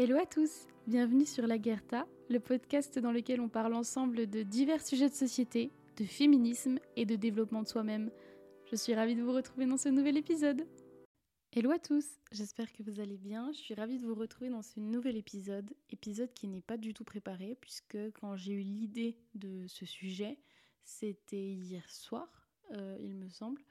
Hello à tous, bienvenue sur La Guerta, le podcast dans lequel on parle ensemble de divers sujets de société, de féminisme et de développement de soi-même. Je suis ravie de vous retrouver dans ce nouvel épisode. Hello à tous, j'espère que vous allez bien. Je suis ravie de vous retrouver dans ce nouvel épisode, épisode qui n'est pas du tout préparé puisque quand j'ai eu l'idée de ce sujet, c'était hier soir, euh, il me semble.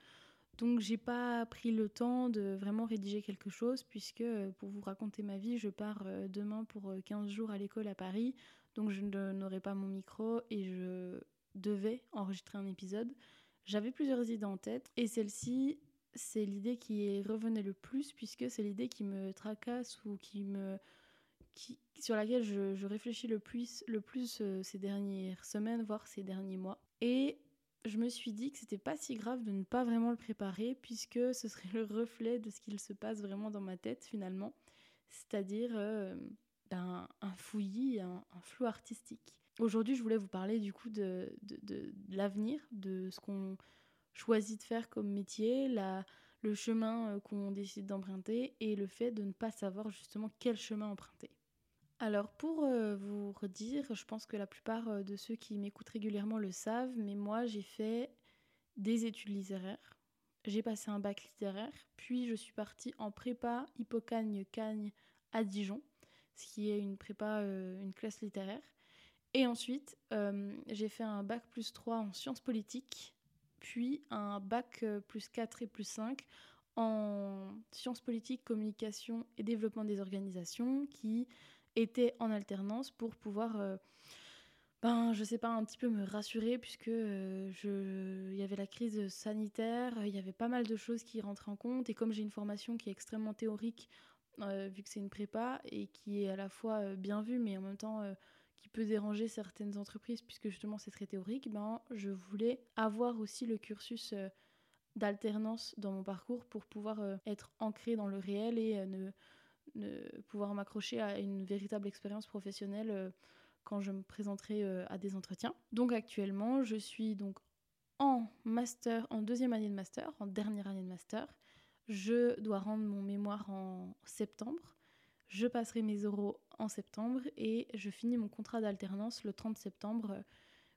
Donc j'ai pas pris le temps de vraiment rédiger quelque chose puisque euh, pour vous raconter ma vie, je pars euh, demain pour 15 jours à l'école à Paris. Donc je n'aurai pas mon micro et je devais enregistrer un épisode. J'avais plusieurs idées en tête et celle-ci, c'est l'idée qui revenait le plus puisque c'est l'idée qui me tracasse ou qui me qui, sur laquelle je, réfléchis le plus, le plus ces dernières semaines, voire ces derniers mois. Et je me suis dit que c'était pas si grave de ne pas vraiment le préparer, puisque ce serait le reflet de ce qu'il se passe vraiment dans ma tête finalement, c'est-à-dire euh, ben, un fouillis, un, flou artistique. Aujourd'hui, je voulais vous parler du coup de, de, l'avenir, de ce qu'on choisit de faire comme métier, la, le chemin euh, qu'on décide d'emprunter et le fait de ne pas savoir justement quel chemin emprunter. Alors pour euh, vous redire, je pense que la plupart euh, de ceux qui m'écoutent régulièrement le savent, mais moi j'ai fait des études littéraires. J'ai passé un bac littéraire, puis je suis partie en prépa Hippocagne-Cagne à Dijon, ce qui est une prépa, euh, une classe littéraire. Et ensuite, j'ai fait un bac plus 3 en sciences politiques, puis un bac plus 4 et plus 5 en sciences politiques, communication et développement des organisations, qui était en alternance pour pouvoir, euh, ben, je sais pas, un petit peu me rassurer puisque euh, je, il y avait la crise sanitaire, il y avait pas mal de choses qui rentraient en compte. Et comme j'ai une formation qui est extrêmement théorique, euh, vu que c'est une prépa et qui est à la fois bien vue mais en même temps qui peut déranger certaines entreprises puisque justement c'est très théorique, ben, je voulais avoir aussi le cursus d'alternance dans mon parcours pour pouvoir être ancré dans le réel et ne de pouvoir m'accrocher à une véritable expérience professionnelle euh, quand je me présenterai euh, à des entretiens. Donc actuellement, je suis donc en master, en deuxième année de master, en dernière année de master. Je dois rendre mon mémoire en septembre. Je passerai mes euros en septembre et je finis mon contrat d'alternance le 30 septembre.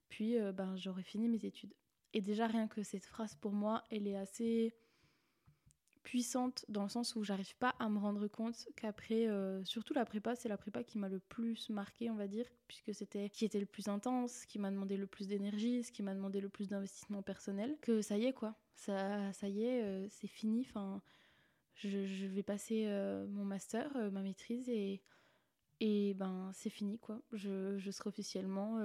Puis euh, ben, j'aurai fini mes études. Et déjà rien que cette phrase pour moi, elle est assez puissante dans le sens où j'arrive pas à me rendre compte qu'après, euh, surtout la prépa, c'est la prépa qui m'a le plus marqué, on va dire, puisque c'était qui était le plus intense, qui m'a demandé le plus d'énergie, ce qui m'a demandé le plus d'investissement personnel, que ça y est quoi, ça, ça y est, euh, c'est fini, enfin, je, vais passer euh, mon master, ma maîtrise et, et ben c'est fini quoi, je, serai officiellement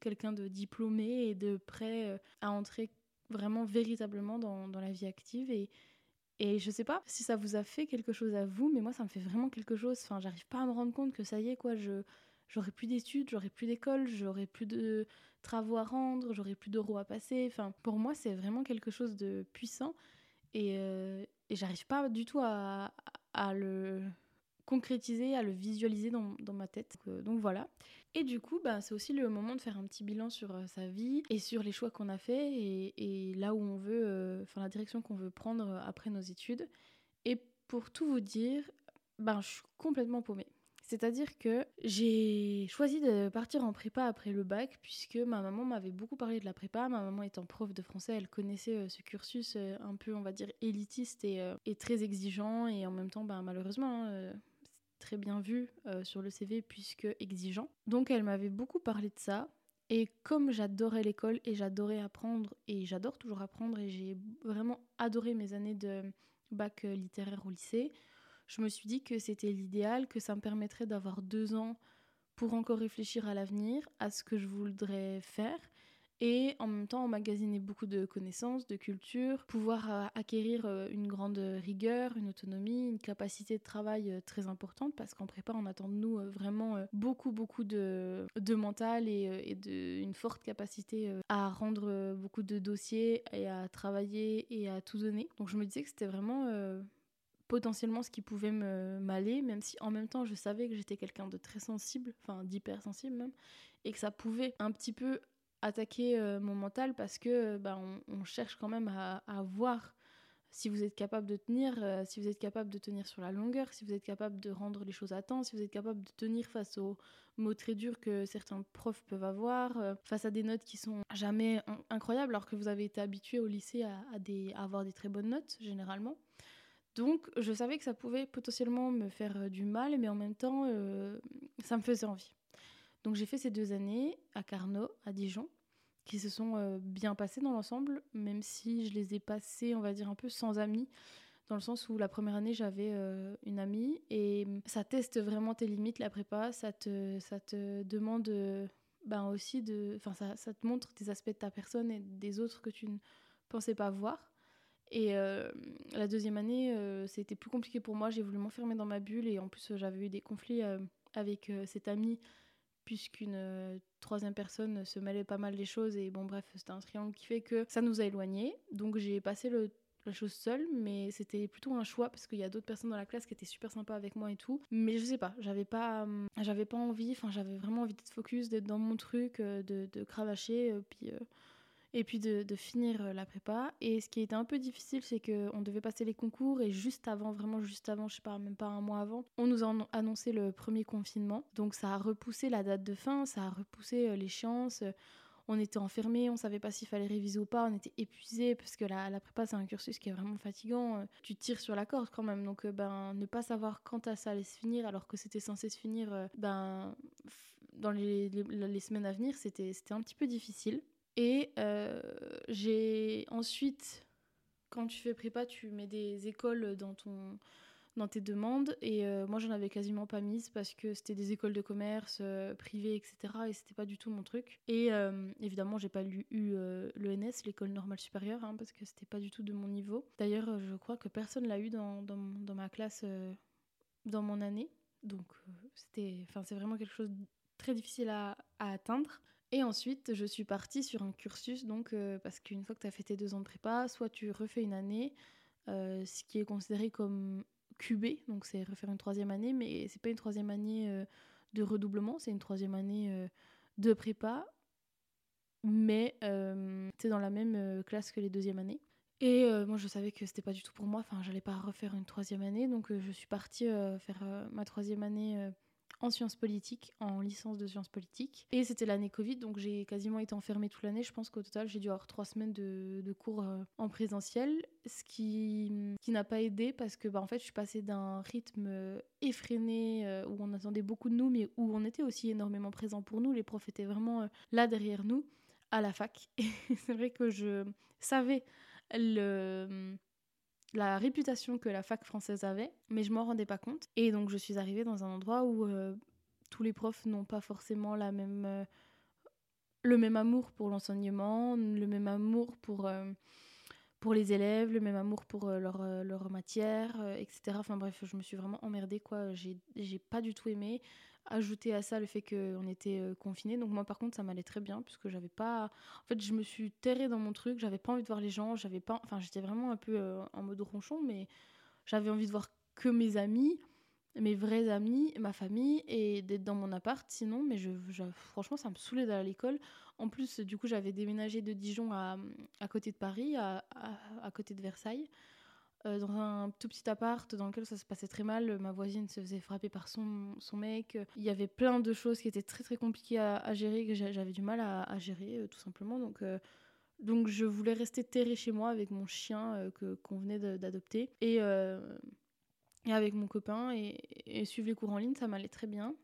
quelqu'un de diplômé et de prêt à entrer vraiment véritablement dans, dans la vie active et je sais pas si ça vous a fait quelque chose à vous, mais moi ça me fait vraiment quelque chose. Enfin, j'arrive pas à me rendre compte que ça y est, quoi. Je j'aurai plus d'études, j'aurai plus d'école, j'aurai plus de travaux à rendre, j'aurai plus d'euros à passer. Enfin, pour moi, c'est vraiment quelque chose de puissant et, euh, j'arrive pas du tout à, le concrétiser, à le visualiser dans, ma tête. Donc, euh, donc, voilà. Et du coup, bah, c'est aussi le moment de faire un petit bilan sur euh, sa vie et sur les choix qu'on a fait et, là où on veut, euh, enfin la direction qu'on veut prendre après nos études. Et pour tout vous dire, ben, je suis complètement paumée. C'est-à-dire que j'ai choisi de partir en prépa après le bac, puisque ma maman m'avait beaucoup parlé de la prépa. Ma maman étant prof de français, elle connaissait ce cursus un peu, on va dire, élitiste et, et très exigeant, et en même temps, ben, malheureusement, hein, très bien vu euh, sur le CV puisque exigeant. Donc elle m'avait beaucoup parlé de ça. Et comme j'adorais l'école et j'adorais apprendre, et j'adore toujours apprendre, et j'ai vraiment adoré mes années de bac euh, littéraire au lycée, je me suis dit que c'était l'idéal, que ça me permettrait d'avoir deux ans pour encore réfléchir à l'avenir, à ce que je voudrais faire, et en même temps emmagasiner beaucoup de connaissances, de culture, pouvoir euh, acquérir euh, une grande rigueur, une autonomie, une capacité de travail euh, très importante parce qu'en prépa on attend de nous vraiment beaucoup beaucoup de, de mental et, et de, une forte capacité à rendre beaucoup de dossiers et à travailler et à tout donner. Donc je me disais que c'était vraiment potentiellement ce qui pouvait me m'aller, même si en même temps je savais que j'étais quelqu'un de très sensible, enfin d'hypersensible même, et que ça pouvait un petit peu attaquer euh, mon mental parce que bah, on, cherche quand même à, voir si vous êtes capable de tenir, euh, si vous êtes capable de tenir sur la longueur, si vous êtes capable de rendre les choses à temps, si vous êtes capable de tenir face aux mots très durs que certains profs peuvent avoir, euh, face à des notes qui sont jamais incroyables, alors que vous avez été habitué au lycée à, avoir des très bonnes notes, généralement. Donc, je savais que ça pouvait potentiellement me faire euh, du mal, mais en même temps, ça me faisait envie. Donc, j'ai fait ces deux années à Carnot, à Dijon, qui se sont euh, bien passés dans l'ensemble, même si je les ai passés, on va dire, un peu sans amis, dans le sens où la première année, j'avais euh, une amie, et ça teste vraiment tes limites, la prépa, ça te, ça te demande euh, ben aussi de... Enfin, ça, te montre des aspects de ta personne et des autres que tu ne pensais pas voir. Et la deuxième année, c'était plus compliqué pour moi, j'ai voulu m'enfermer dans ma bulle, et en plus, j'avais eu des conflits avec cette amie puisqu'une euh, troisième personne se mêlait pas mal des choses et bon bref c'était un triangle qui fait que ça nous a éloignés. Donc j'ai passé le, la chose seule mais c'était plutôt un choix parce qu'il y a d'autres personnes dans la classe qui étaient super sympas avec moi et tout. Mais je sais pas j'avais pas pas envie enfin j'avais vraiment envie d'être focus d'être dans mon truc euh, de, de cravacher euh, puis et puis de, finir euh, la prépa. Et ce qui était un peu difficile, c'est qu'on devait passer les concours et juste avant, vraiment juste avant, je sais pas, même pas un mois avant, on nous a annoncé le premier confinement. Donc ça a repoussé la date de fin, ça a repoussé euh, l'échéance. On était enfermés, on savait pas s'il fallait réviser ou pas, on était épuisés parce que la, prépa c'est un cursus qui est vraiment fatigant. Tu tires sur la corde quand même, donc euh, ben ne pas savoir quand ça allait se finir alors que c'était censé se finir ben dans les, les semaines à venir, c'était un petit peu difficile. Et euh, j'ai ensuite, quand tu fais prépa, tu mets des écoles dans, ton, dans tes demandes. Et euh, moi, j'en avais quasiment pas mise parce que c'était des écoles de commerce euh, privées, etc. Et c'était pas du tout mon truc. Et évidemment, j'ai pas lu, eu l'ENS, l'école normale supérieure, hein, parce que c'était pas du tout de mon niveau. D'ailleurs, je crois que personne l'a eu dans, dans, ma classe, dans mon année. Donc, c'était, enfin, c'est vraiment quelque chose de très difficile à atteindre. Et ensuite, je suis partie sur un cursus, donc, euh, parce qu'une fois que tu as fait tes deux ans de prépa, soit tu refais une année, euh, ce qui est considéré comme QB, donc c'est refaire une troisième année, mais c'est pas une troisième année euh, de redoublement, c'est une troisième année de prépa, mais c'est dans la même classe que les deuxièmes années. Et moi, je savais que c'était pas du tout pour moi, enfin, j'allais pas refaire une troisième année, donc je suis partie faire ma troisième année en sciences politiques, en licence de sciences politiques. Et c'était l'année Covid, donc j'ai quasiment été enfermée toute l'année. Je pense qu'au total, j'ai dû avoir trois semaines de, cours euh, en présentiel, ce qui, n'a pas aidé parce que bah, en fait, je suis passée d'un rythme euh, effréné euh, où on attendait beaucoup de nous, mais où on était aussi énormément présent pour nous. Les profs étaient vraiment là derrière nous à la fac. Et c'est vrai que je savais le la réputation que la fac française avait, mais je m'en rendais pas compte. Et donc je suis arrivée dans un endroit où euh, tous les profs n'ont pas forcément la même, euh, le même amour pour l'enseignement, le même amour pour, euh, pour les élèves, le même amour pour leur, leur matière, etc. Enfin bref, je me suis vraiment emmerdée, quoi. J'ai pas du tout aimé ajouter à ça le fait qu'on était euh, confinés. Donc moi par contre ça m'allait très bien puisque j'avais pas... En fait je me suis terrée dans mon truc, j'avais pas envie de voir les gens, j'avais pas... Enfin j'étais vraiment un peu euh, en mode ronchon mais j'avais envie de voir que mes amis, mes vrais amis, ma famille et d'être dans mon appart sinon mais je, franchement ça me saoulait d'aller à l'école. En plus du coup j'avais déménagé de Dijon à, à côté de Paris, à, à côté de Versailles. Euh, dans un tout petit appart dans lequel ça se passait très mal. Ma voisine se faisait frapper par son, son mec. Il y avait plein de choses qui étaient très très compliquées à, gérer, que j'avais du mal à, gérer euh, tout simplement. Donc, euh, donc je voulais rester terrée chez moi avec mon chien que qu'on venait d'adopter et, et avec mon copain et, et suivre les cours en ligne, ça m'allait très bien.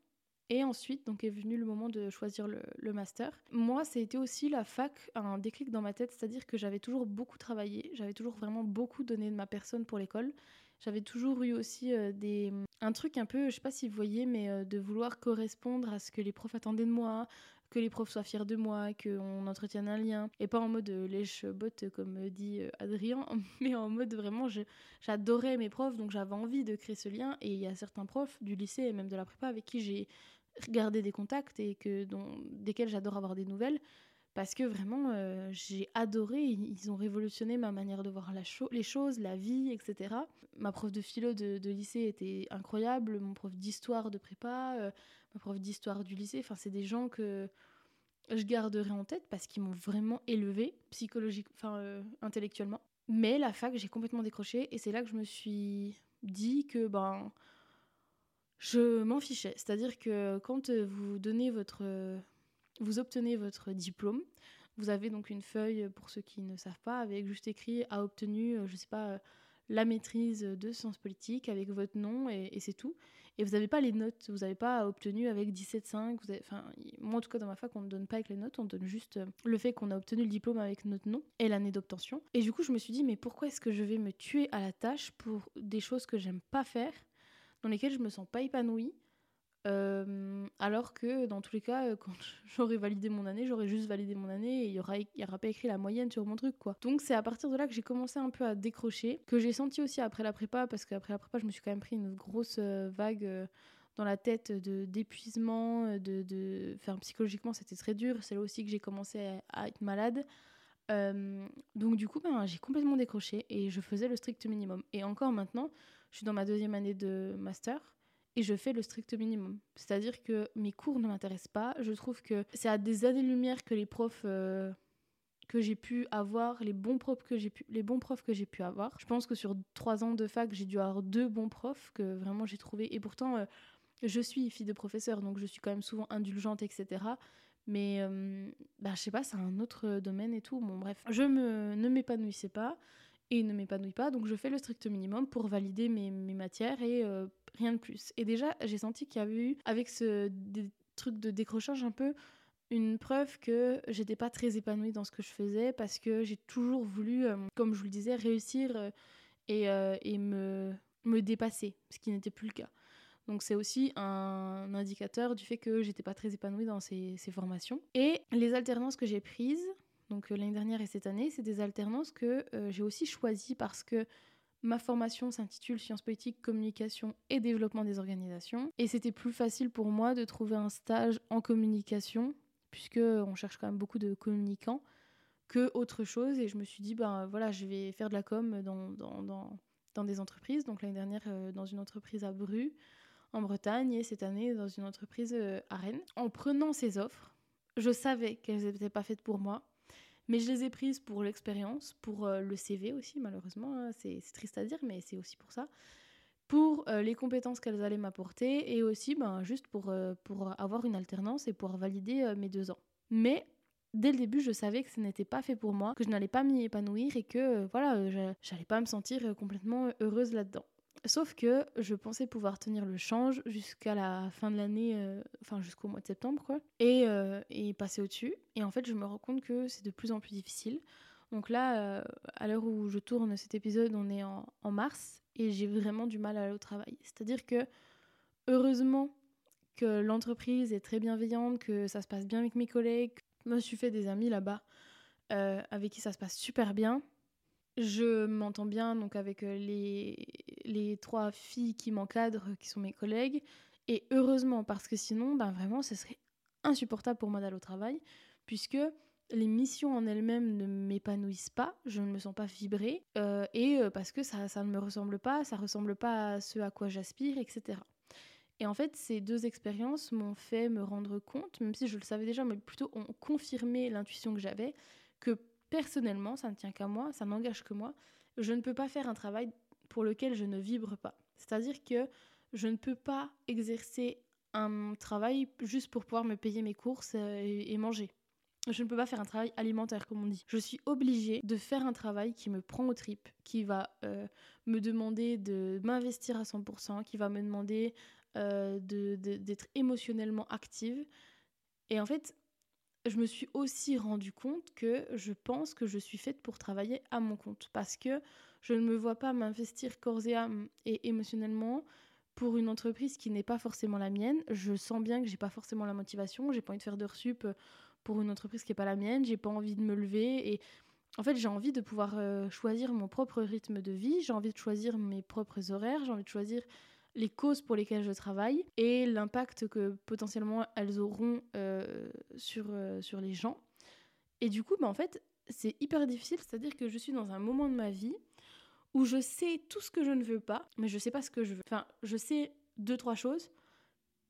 Et ensuite, donc est venu le moment de choisir le, master. Moi, été aussi la fac, un déclic dans ma tête, c'est-à-dire que j'avais toujours beaucoup travaillé, j'avais toujours vraiment beaucoup donné de ma personne pour l'école. J'avais toujours eu aussi euh, des un truc un peu, je sais pas si vous voyez, mais euh, de vouloir correspondre à ce que les profs attendaient de moi, que les profs soient fiers de moi, qu'on entretienne un lien, et pas en mode euh, lèche-botte comme dit Adrien, mais en mode vraiment, j'adorais mes profs, donc j'avais envie de créer ce lien, et il y a certains profs du lycée et même de la prépa avec qui j'ai garder des contacts et que, dont, desquels j'adore avoir des nouvelles parce que vraiment euh, j'ai adoré, ils ont révolutionné ma manière de voir la les choses, la vie, etc. Ma prof de philo de, lycée était incroyable, mon prof d'histoire de prépa, euh, ma prof d'histoire du lycée, enfin c'est des gens que je garderai en tête parce qu'ils m'ont vraiment élevé psychologiquement, enfin euh, intellectuellement. Mais la fac, j'ai complètement décroché et c'est là que je me suis dit que ben je m'en fichais. C'est-à-dire que quand vous donnez votre vous obtenez votre diplôme, vous avez donc une feuille pour ceux qui ne savent pas avec juste écrit a obtenu je sais pas la maîtrise de sciences politiques avec votre nom et, c'est tout. Et vous n'avez pas les notes, vous n'avez pas obtenu avec 17,5. Enfin, moi en tout cas dans ma fac, on ne donne pas avec les notes, on donne juste euh, le fait qu'on a obtenu le diplôme avec notre nom et l'année d'obtention. Et du coup, je me suis dit, mais pourquoi est-ce que je vais me tuer à la tâche pour des choses que j'aime pas faire, dans lesquelles je me sens pas épanouie euh, alors que dans tous les cas, euh, quand j'aurais validé mon année, j'aurais juste validé mon année et il y aura, y aura pas écrit la moyenne sur mon truc quoi. Donc c'est à partir de là que j'ai commencé un peu à décrocher, que j'ai senti aussi après la prépa, parce qu'après la prépa, je me suis quand même pris une grosse euh, vague dans la tête de d'épuisement, de, de... Enfin, psychologiquement c'était très dur. C'est là aussi que j'ai commencé à, être malade. donc du coup, ben, j'ai complètement décroché et je faisais le strict minimum. Et encore maintenant, je suis dans ma deuxième année de master et je fais le strict minimum. C'est-à-dire que mes cours ne m'intéressent pas. Je trouve que c'est à des années-lumière que les profs euh, que j'ai pu avoir, les bons profs que j'ai pu, les bons profs que j'ai pu avoir. Je pense que sur trois ans de fac, j'ai dû avoir deux bons profs que vraiment j'ai trouvé. Et pourtant, euh, je suis fille de professeur, donc je suis quand même souvent indulgente, etc. Mais euh, bah, je sais pas, c'est un autre domaine et tout. Bref, je ne m'épanouissais pas et ne m'épanouis pas, donc je fais le strict minimum pour valider mes, mes matières et rien de plus. Et déjà, j'ai senti qu'il y avait eu, avec ce des trucs de décrochage un peu, une preuve que j'étais pas très épanouie dans ce que je faisais parce que j'ai toujours voulu, euh, comme je vous le disais, réussir euh, et, euh, et me, me dépasser, ce qui n'était plus le cas. Donc c'est aussi un indicateur du fait que j'étais pas très épanouie dans ces, ces formations. Et les alternances que j'ai prises, donc l'année dernière et cette année, c'est des alternances que j'ai aussi choisies parce que Ma formation s'intitule Sciences politiques, communication et développement des organisations. Et c'était plus facile pour moi de trouver un stage en communication, puisque on cherche quand même beaucoup de communicants, que autre chose. Et je me suis dit, ben voilà, je vais faire de la com dans, dans, dans, dans des entreprises. Donc l'année dernière, euh, dans une entreprise à Bru, en Bretagne, et cette année, dans une entreprise euh, à Rennes. En prenant ces offres, je savais qu'elles n'étaient pas faites pour moi. Mais je les ai prises pour l'expérience, pour euh, le CV aussi, malheureusement. Hein, c'est triste à dire, mais c'est aussi pour ça. Pour euh, les compétences qu'elles allaient m'apporter et aussi ben, juste pour, euh, avoir une alternance et pouvoir valider mes deux ans. Mais dès le début, je savais que ce n'était pas fait pour moi, que je n'allais pas m'y épanouir et que voilà, j'allais pas me sentir complètement heureuse là-dedans. Sauf que je pensais pouvoir tenir le change jusqu'à la fin de l'année, euh, enfin jusqu'au mois de septembre, quoi, et, euh, et passer au-dessus. Et en fait, je me rends compte que c'est de plus en plus difficile. Donc là, euh, à l'heure où je tourne cet épisode, on est en, en mars, et j'ai vraiment du mal à aller au travail. C'est-à-dire que, heureusement que l'entreprise est très bienveillante, que ça se passe bien avec mes collègues, je me suis fait des amis là-bas avec qui ça se passe super bien. Je m'entends bien donc avec euh, les, les trois filles qui m'encadrent, qui sont mes collègues. Et heureusement, parce que sinon, ben vraiment, ce serait insupportable pour moi d'aller au travail, puisque les missions en elles-mêmes ne m'épanouissent pas, je ne me sens pas vibrer, euh, et euh, parce que ça, ça ne me ressemble pas, ça ressemble pas à ce à quoi j'aspire, etc. Et en fait, ces deux expériences m'ont fait me rendre compte, même si je le savais déjà, mais plutôt ont confirmé l'intuition que j'avais, que personnellement, ça ne tient qu'à moi, ça n'engage que moi, je ne peux pas faire un travail pour lequel je ne vibre pas. C'est-à-dire que je ne peux pas exercer un travail juste pour pouvoir me payer mes courses euh, et, manger. Je ne peux pas faire un travail alimentaire, comme on dit. Je suis obligée de faire un travail qui me prend aux tripes, qui va euh, me demander de m'investir à 100%, qui va me demander euh, d'être émotionnellement active. Et en fait, je me suis aussi rendu compte que je pense que je suis faite pour travailler à mon compte. Parce que je ne me vois pas m'investir corps et âme et émotionnellement pour une entreprise qui n'est pas forcément la mienne. Je sens bien que j'ai pas forcément la motivation, j'ai pas envie de faire d'heures sup pour une entreprise qui n'est pas la mienne, j'ai pas envie de me lever et en fait, j'ai envie de pouvoir euh, choisir mon propre rythme de vie, j'ai envie de choisir mes propres horaires, j'ai envie de choisir les causes pour lesquelles je travaille et l'impact que potentiellement elles auront euh, sur, euh, sur les gens. Et du coup, bah, en fait, c'est hyper difficile, c'est-à-dire que je suis dans un moment de ma vie où je sais tout ce que je ne veux pas, mais je sais pas ce que je veux. Enfin, je sais deux, trois choses,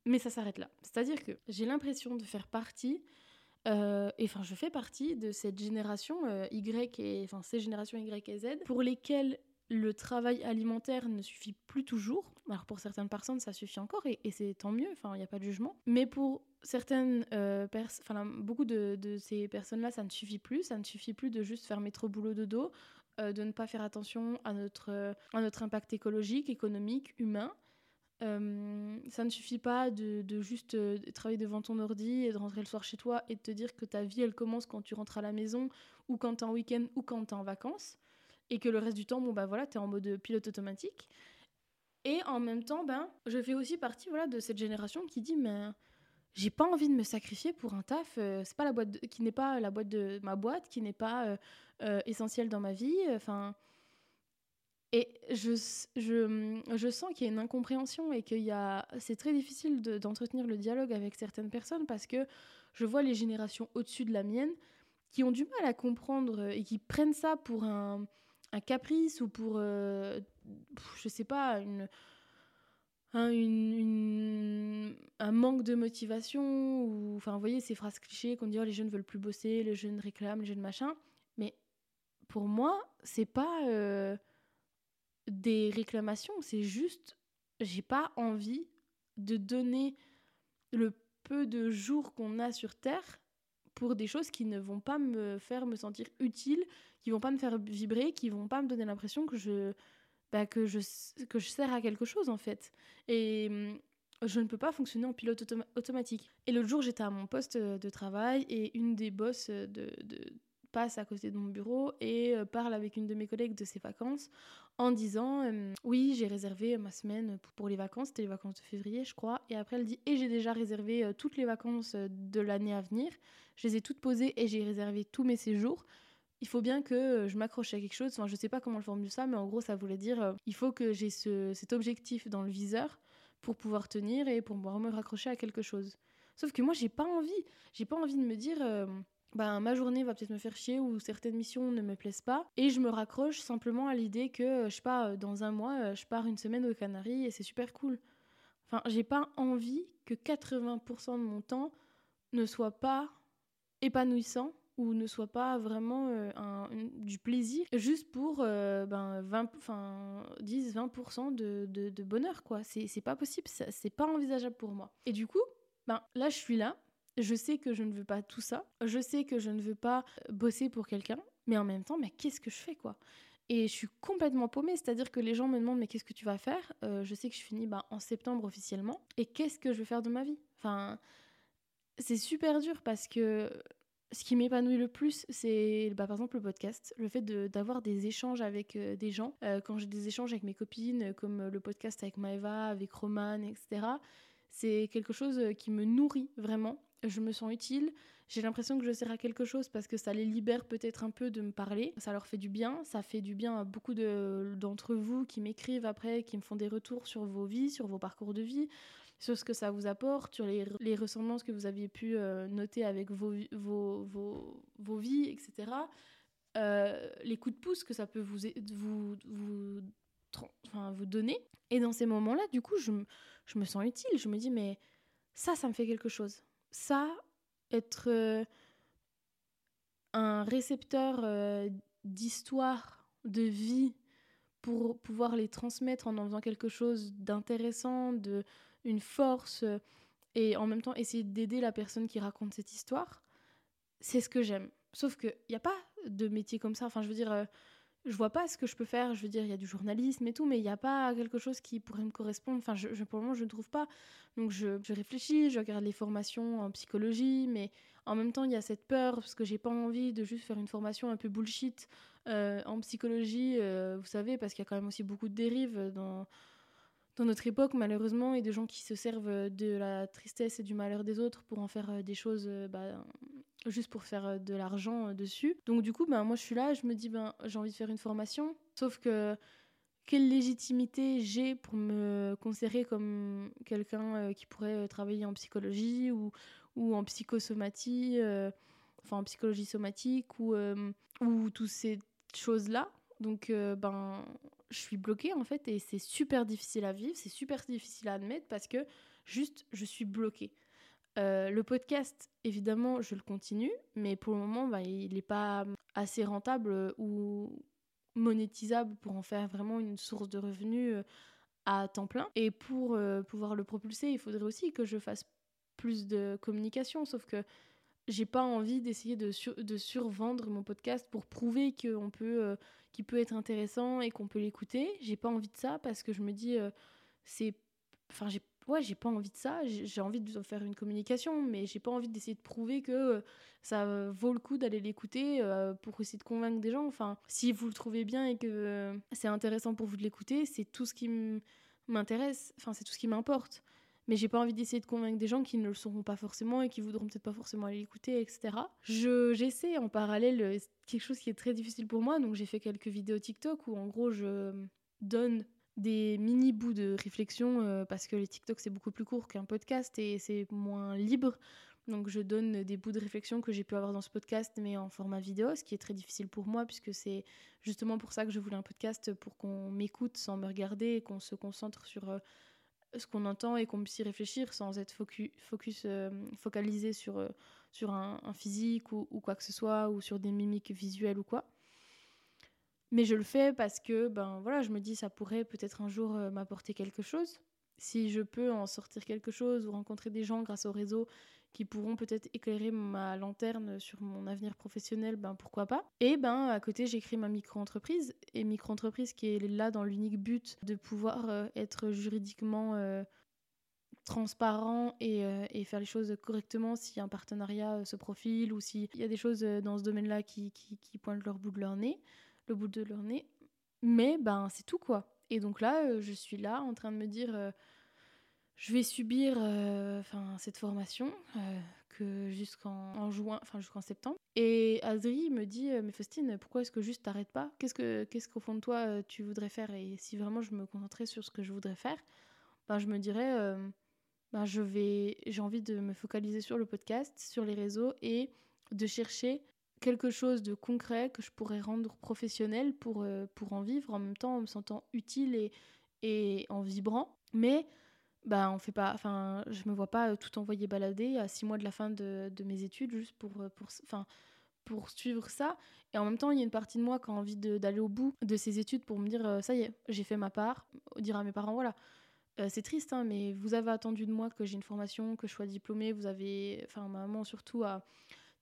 mais ça s'arrête là. C'est-à-dire que j'ai l'impression de faire partie Euh, et enfin, je fais partie de cette génération Y et enfin ces générations Y et Z pour lesquelles le travail alimentaire ne suffit plus toujours. Alors pour certaines personnes, ça suffit encore et, c'est tant mieux. Il n'y a pas de jugement. Mais pour certaines euh, personnes, beaucoup de, ces personnes-là, ça ne suffit plus. Ça ne suffit plus de juste faire métro boulot dodo, de ne pas faire attention à notre à notre impact écologique, économique, humain. Euh, ça ne suffit pas de, juste euh, travailler devant ton ordi et de rentrer le soir chez toi et de te dire que ta vie elle commence quand tu rentres à la maison ou quand tu es en week-end ou quand tu es en vacances et que le reste du temps bon bah voilà tu es en mode pilote automatique. Et en même temps ben je fais aussi partie voilà de cette génération qui dit mais j'ai pas envie de me sacrifier pour un taf euh, pas la boîte qui n'est pas la boîte de ma boîte qui n'est pas essentielle dans ma vie enfin. Et je, je, je sens qu'il y a une incompréhension et qu'il y a, c'est très difficile d'entretenir le dialogue avec certaines personnes parce que je vois les générations au-dessus de la mienne qui ont du mal à comprendre et qui prennent ça pour un, un caprice ou pour, euh, je sais pas, une, un, une, un manque de motivation ou, enfin, vous voyez ces phrases clichés qu'on dit oh, les jeunes veulent plus bosser, les jeunes réclament, les jeunes machin. Mais pour moi, c'est pas. Euh, des réclamations, c'est juste, j'ai pas envie de donner le peu de jours qu'on a sur Terre pour des choses qui ne vont pas me faire me sentir utile, qui vont pas me faire vibrer, qui vont pas me donner l'impression que je, bah, que, je, que je sers à quelque chose en fait. Et hum, je ne peux pas fonctionner en pilote automatique. Et l'autre jour, j'étais à mon poste de travail et une des bosses de, passe à côté de mon bureau et euh, parle avec une de mes collègues de ses vacances en disant euh, oui j'ai réservé ma semaine pour les vacances, c'était les vacances de février je crois, et après elle dit et j'ai déjà réservé euh, toutes les vacances de l'année à venir, je les ai toutes posées et j'ai réservé tous mes séjours. Il faut bien que je m'accroche à quelque chose, enfin je sais pas comment le formule ça, mais en gros ça voulait dire il faut que j'ai ce, cet objectif dans le viseur pour pouvoir tenir et pour pouvoir me raccrocher à quelque chose. Sauf que moi j'ai pas envie, j'ai pas envie de me dire ben, ma journée va peut-être me faire chier ou certaines missions ne me plaisent pas. Et je me raccroche simplement à l'idée que, euh, je sais pas, euh, dans un mois, euh, je pars une semaine aux Canaries et c'est super cool. Enfin, j'ai pas envie que 80% de mon temps ne soit pas épanouissant ou ne soit pas vraiment un, du plaisir juste pour ben, 20, 10-20% de, bonheur, quoi. C'est pas possible, c'est pas envisageable pour moi. Et du coup, ben, là, je suis là, je sais que je ne veux pas tout ça. Je sais que je ne veux pas euh, bosser pour quelqu'un. Mais en même temps, mais qu'est-ce que je fais, quoi? Et je suis complètement paumée. C'est-à-dire que les gens me demandent, mais qu'est-ce que tu vas faire? Euh, Je sais que je finis bah, en septembre officiellement. Et qu'est-ce que je vais faire de ma vie? Enfin, c'est super dur parce que ce qui m'épanouit le plus, c'est bah, par exemple le podcast, le fait d'avoir des échanges avec euh, des gens. quand j'ai des échanges avec mes copines, comme le podcast avec Maeva, avec Roman, etc., c'est quelque chose qui me nourrit vraiment je me sens utile, j'ai l'impression que je sers à quelque chose parce que ça les libère peut-être un peu de me parler, ça leur fait du bien, ça fait du bien à beaucoup d'entre vous qui m'écrivent après, qui me font des retours sur vos vies, sur vos parcours de vie, sur ce que ça vous apporte, sur les, ressemblances que vous aviez pu euh, noter avec vos, vies, etc. Euh, les coups de pouce que ça peut vous, donner. Et dans ces moments-là, du coup, je me sens utile, je me dis, mais ça, ça me fait quelque chose ça, être euh, un récepteur euh, d'histoire, de vie, pour pouvoir les transmettre en en faisant quelque chose d'intéressant, de une force, euh, et en même temps essayer d'aider la personne qui raconte cette histoire, c'est ce que j'aime. Sauf qu'il n'y a pas de métier comme ça. Enfin, je veux dire, je vois pas ce que je peux faire. Je veux dire, il y a du journalisme et tout, mais il n'y a pas quelque chose qui pourrait me correspondre. Enfin, je, pour le moment, je ne trouve pas. Donc, je, réfléchis, je regarde les formations en psychologie, mais en même temps, il y a cette peur parce que j'ai pas envie de juste faire une formation un peu bullshit euh, en psychologie, euh, vous savez, parce qu'il y a quand même aussi beaucoup de dérives dans, dans notre époque, malheureusement, et de gens qui se servent de la tristesse et du malheur des autres pour en faire euh, des choses bah, juste pour faire euh, de l'argent euh, dessus. Donc du coup, ben, moi je suis là, je me dis, ben, j'ai envie de faire une formation. Sauf que quelle légitimité j'ai pour me considérer comme quelqu'un euh, qui pourrait travailler en psychologie ou, ou en psychosomatie, enfin en psychologie somatique ou, ou toutes ces choses-là? Donc ben, je suis bloquée en fait et c'est super difficile à vivre, c'est super difficile à admettre parce que juste je suis bloquée. le podcast, évidemment, je le continue, mais pour le moment, bah, il n'est pas assez rentable ou monétisable pour en faire vraiment une source de revenus à temps plein. Et pour pouvoir le propulser, il faudrait aussi que je fasse plus de communication, sauf que j'ai pas envie d'essayer de, de survendre mon podcast pour prouver qu'on peut, qu'il peut être intéressant et qu'on peut l'écouter. J'ai pas envie de ça parce que je me dis, c'est. Enfin, j'ai ouais, j'ai pas envie de ça. J'ai envie de faire une communication, mais j'ai pas envie d'essayer de prouver que euh, ça vaut le coup d'aller l'écouter euh, pour essayer de convaincre des gens. Enfin, si vous le trouvez bien et que euh, c'est intéressant pour vous de l'écouter, c'est tout ce qui m'intéresse. Enfin, c'est tout ce qui m'importe. Mais j'ai pas envie d'essayer de convaincre des gens qui ne le sauront pas forcément et qui voudront peut-être pas forcément aller l'écouter, etc. Je, j'essaie en parallèle quelque chose qui est très difficile pour moi. Donc j'ai fait quelques vidéos TikTok où en gros je donne des mini bouts de réflexion euh, parce que les TikTok c'est beaucoup plus court qu'un podcast et c'est moins libre. Donc je donne des bouts de réflexion que j'ai pu avoir dans ce podcast mais en format vidéo, ce qui est très difficile pour moi puisque c'est justement pour ça que je voulais un podcast pour qu'on m'écoute sans me regarder et qu'on se concentre sur euh, ce qu'on entend et qu'on puisse y réfléchir sans être focus, euh, focalisé sur, sur un, physique ou, ou, quoi que ce soit ou sur des mimiques visuelles ou quoi. Mais je le fais parce que ben voilà, je me dis ça pourrait peut-être un jour euh, m'apporter quelque chose. Si je peux en sortir quelque chose ou rencontrer des gens grâce au réseau qui pourront peut-être éclairer ma lanterne sur mon avenir professionnel, ben pourquoi pas. Et ben à côté, j'écris ma micro-entreprise et micro-entreprise qui est là dans l'unique but de pouvoir euh, être juridiquement euh, transparent et, et, faire les choses correctement si un partenariat se profile ou s'il y a des choses dans ce domaine-là qui, qui, pointent leur bout de leur nez le bout de leur nez. Mais ben c'est tout quoi. Et donc là, euh, je suis là en train de me dire, euh, je vais subir euh, cette formation que jusqu'en juin, enfin jusqu'en septembre. Et Adri me dit, mais Faustine, pourquoi est-ce que juste t'arrêtes pas? Qu'est-ce que qu'est-ce qu'au fond de toi tu voudrais faire? Et si vraiment je me concentrais sur ce que je voudrais faire, ben je me dirais, ben je vais, j'ai envie de me focaliser sur le podcast, sur les réseaux et de chercher quelque chose de concret que je pourrais rendre professionnel pour, euh, pour en vivre en même temps en me sentant utile et, et en vibrant. Mais bah, on fait pas, enfin, je me vois pas tout envoyer balader à six mois de la fin de, de mes études juste pour, euh, pour, enfin, pour suivre ça. Et en même temps, il y a une partie de moi qui a envie d'aller au bout de ces études pour me dire euh, ça y est, j'ai fait ma part, dire à mes parents voilà. c'est triste, hein, mais vous avez attendu de moi que j'ai une formation, que je sois diplômée. Vous avez, enfin, ma maman surtout a,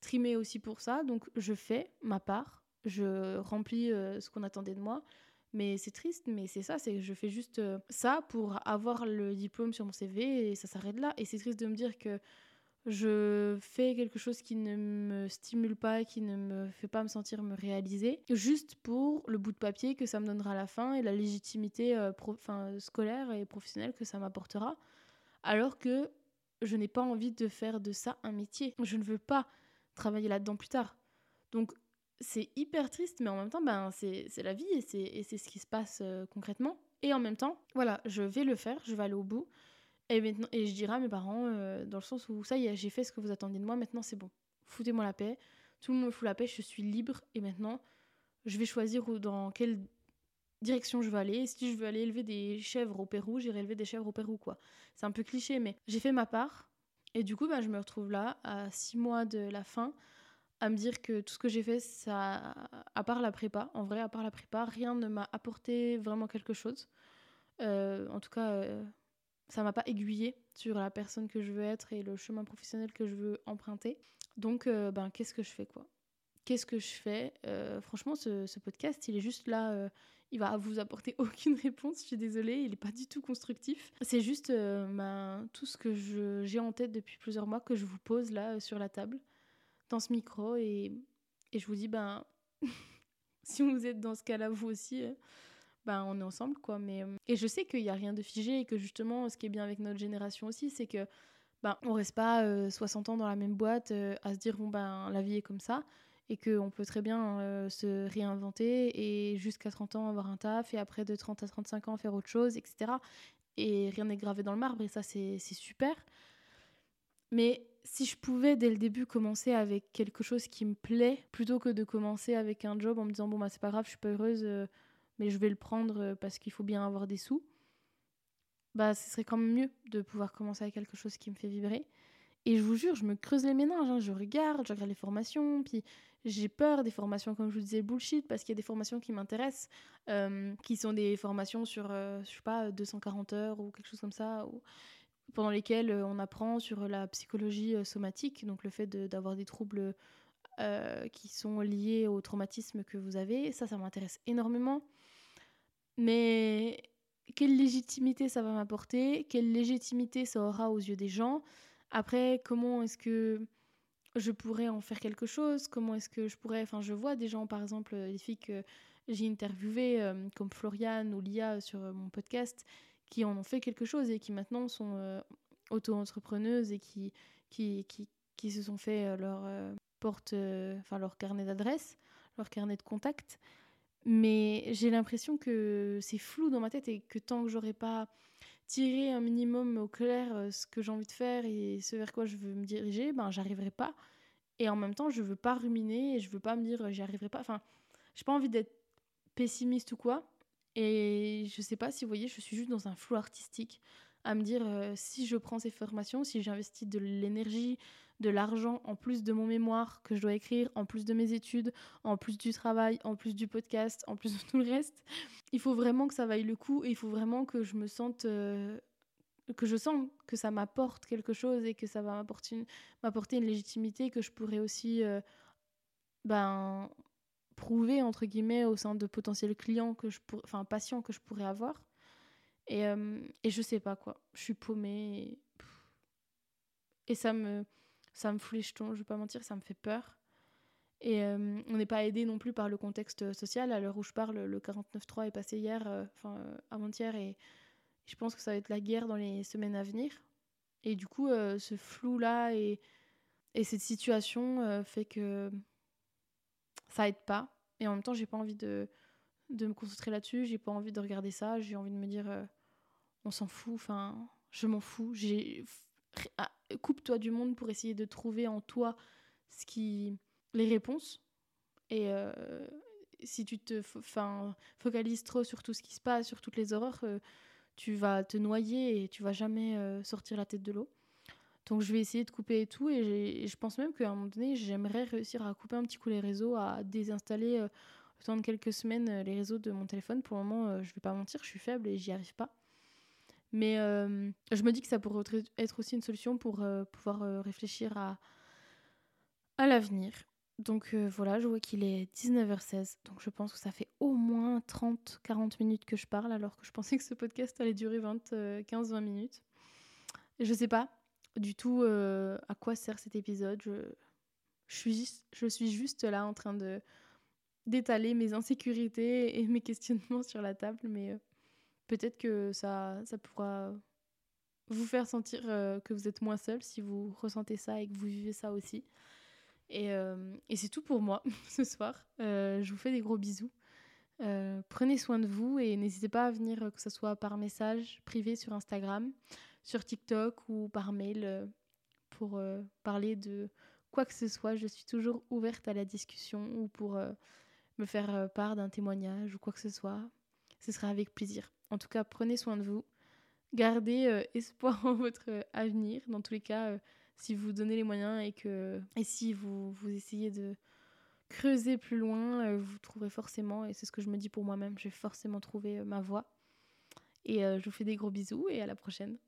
trimé aussi pour ça. Donc je fais ma part, je remplis euh, ce qu'on attendait de moi. Mais c'est triste, mais c'est ça, c'est que je fais juste euh, ça pour avoir le diplôme sur mon CV et ça s'arrête là. Et c'est triste de me dire que je fais quelque chose qui ne me stimule pas, qui ne me fait pas me sentir me réaliser, juste pour le bout de papier que ça me donnera à la fin et la légitimité euh, scolaire et professionnelle que ça m'apportera. Alors que je n'ai pas envie de faire de ça un métier. Je ne veux pas travailler là-dedans plus tard. Donc c'est hyper triste, mais en même temps, ben, c'est la vie et c'est ce qui se passe euh, concrètement. Et en même temps, voilà, je vais le faire, je vais aller au bout. Et, maintenant, et je dirai à mes parents, euh, dans le sens où ça y est, j'ai fait ce que vous attendiez de moi, maintenant c'est bon. Foutez-moi la paix. Tout le monde fout la paix, je suis libre. Et maintenant, je vais choisir dans quelle direction je veux aller. Si je veux aller élever des chèvres au Pérou, j'irai élever des chèvres au Pérou, quoi. C'est un peu cliché, mais j'ai fait ma part. Et du coup, bah, je me retrouve là, à six mois de la fin, à me dire que tout ce que j'ai fait, ça, à part la prépa, en vrai, à part la prépa, rien ne m'a apporté vraiment quelque chose. Euh, en tout cas, euh, ça m'a pas aiguillé sur la personne que je veux être et le chemin professionnel que je veux emprunter. Donc, euh, ben, qu'est-ce que je fais, quoi? Qu'est-ce que je fais? Franchement, ce, ce, podcast, il est juste là il va vous apporter aucune réponse, je suis désolée, il n'est pas du tout constructif. C'est juste euh, tout ce que j'ai en tête depuis plusieurs mois que je vous pose là euh, sur la table, dans ce micro, et, et je vous dis, ben, si vous êtes dans ce cas-là, vous aussi, euh, ben, on est ensemble, quoi. Mais, et je sais qu'il n'y a rien de figé, et que justement, ce qui est bien avec notre génération aussi, c'est que ben, on reste pas 60 ans dans la même boîte à se dire, bon, ben, la vie est comme ça et qu'on peut très bien euh, se réinventer et jusqu'à 30 ans avoir un taf et après de 30 à 35 ans faire autre chose, etc. Et rien n'est gravé dans le marbre et ça c'est super. Mais si je pouvais dès le début commencer avec quelque chose qui me plaît plutôt que de commencer avec un job en me disant bon bah c'est pas grave, je suis pas heureuse euh, mais je vais le prendre euh, parce qu'il faut bien avoir des sous. Bah ce serait quand même mieux de pouvoir commencer avec quelque chose qui me fait vibrer Et je vous jure, je me creuse les méninges, hein. je regarde, je regarde les formations, puis j'ai peur des formations, comme je vous disais, bullshit, parce qu'il y a des formations qui m'intéressent, euh, qui sont des formations sur, euh, je sais pas, 240 heures ou quelque chose comme ça, ou, pendant lesquelles euh, on apprend sur la psychologie somatique, donc le fait d'avoir des troubles qui sont liés au traumatisme que vous avez. Ça, ça m'intéresse énormément. Mais quelle légitimité ça va m'apporter? Quelle légitimité ça aura aux yeux des gens? Après, comment est-ce que je pourrais en faire quelque chose? Comment est-ce que je pourrais... Enfin, je vois des gens, par exemple, les filles que j'ai interviewées, euh, comme Floriane ou Lia sur euh, mon podcast, qui en ont fait quelque chose et qui maintenant sont euh, auto-entrepreneuses et qui, qui, qui, qui, se sont fait leur porte, enfin leur carnet d'adresse, leur carnet de contact. Mais j'ai l'impression que c'est flou dans ma tête et que tant que j'aurais pas tirer un minimum au clair euh, ce que j'ai envie de faire et ce vers quoi je veux me diriger, ben j'arriverai pas. Et en même temps, je veux pas ruminer et je veux pas me dire j'y arriverai pas. Enfin, j'ai pas envie d'être pessimiste ou quoi. Et je sais pas si vous voyez, je suis juste dans un flou artistique à me dire euh, si je prends ces formations, si j'investis de l'énergie, de l'argent en plus de mon mémoire que je dois écrire, en plus de mes études, en plus du travail, en plus du podcast, en plus de tout le reste. Il faut vraiment que ça vaille le coup et il faut vraiment que je me sente euh, que je sens que ça m'apporte quelque chose et que ça va m'apporter une, m'apporter une légitimité que je pourrais aussi euh, ben prouver entre guillemets au sein de potentiels clients que je enfin patients que je pourrais avoir et, euh, et je sais pas quoi je suis paumée et, ça me ça me fout les jetons, je vais pas mentir, ça me fait peur. Et euh, on n'est pas aidé non plus par le contexte social. À l'heure où je parle, le 49.3 est passé hier, euh, enfin euh, avant-hier, et je pense que ça va être la guerre dans les semaines à venir. Et du coup, ce flou-là et, et, cette situation fait que ça aide pas. Et en même temps, j'ai pas envie de, de me concentrer là-dessus, j'ai pas envie de regarder ça, j'ai envie de me dire on s'en fout, enfin, je m'en fous. Ah, coupe-toi du monde pour essayer de trouver en toi ce qui les réponses et euh, si tu te focalises trop sur tout ce qui se passe sur toutes les horreurs euh, tu vas te noyer et tu vas jamais euh, sortir la tête de l'eau donc je vais essayer de couper et tout. Et, je pense même qu'à un moment donné j'aimerais réussir à couper un petit coup les réseaux à désinstaller le temps de quelques semaines les réseaux de mon téléphone. Pour le moment je vais pas mentir je suis faible et j'y arrive pas. Mais euh, je me dis que ça pourrait être aussi une solution pour euh, pouvoir euh, réfléchir à, à l'avenir. Donc voilà, je vois qu'il est 19h16, donc je pense que ça fait au moins 30-40 minutes que je parle, alors que je pensais que ce podcast allait durer 15-20 minutes. Je sais pas du tout à quoi sert cet épisode. Je, suis je suis juste là en train de d'étaler mes insécurités et mes questionnements sur la table, mais peut-être que ça, ça pourra vous faire sentir euh, que vous êtes moins seul si vous ressentez ça et que vous vivez ça aussi. Et, euh, et c'est tout pour moi ce soir. Euh, je vous fais des gros bisous. prenez soin de vous et n'hésitez pas à venir, que ce soit par message privé sur Instagram, sur TikTok ou par mail pour parler de quoi que ce soit. Je suis toujours ouverte à la discussion ou pour me faire part d'un témoignage ou quoi que ce soit. Ce sera avec plaisir. En tout cas, prenez soin de vous. Gardez euh, espoir en votre euh, avenir. Dans tous les cas, euh, si vous donnez les moyens et que et si vous, vous essayez de creuser plus loin, vous trouverez forcément, et c'est ce que je me dis pour moi-même, je vais forcément trouver ma voie. Et je vous fais des gros bisous et à la prochaine.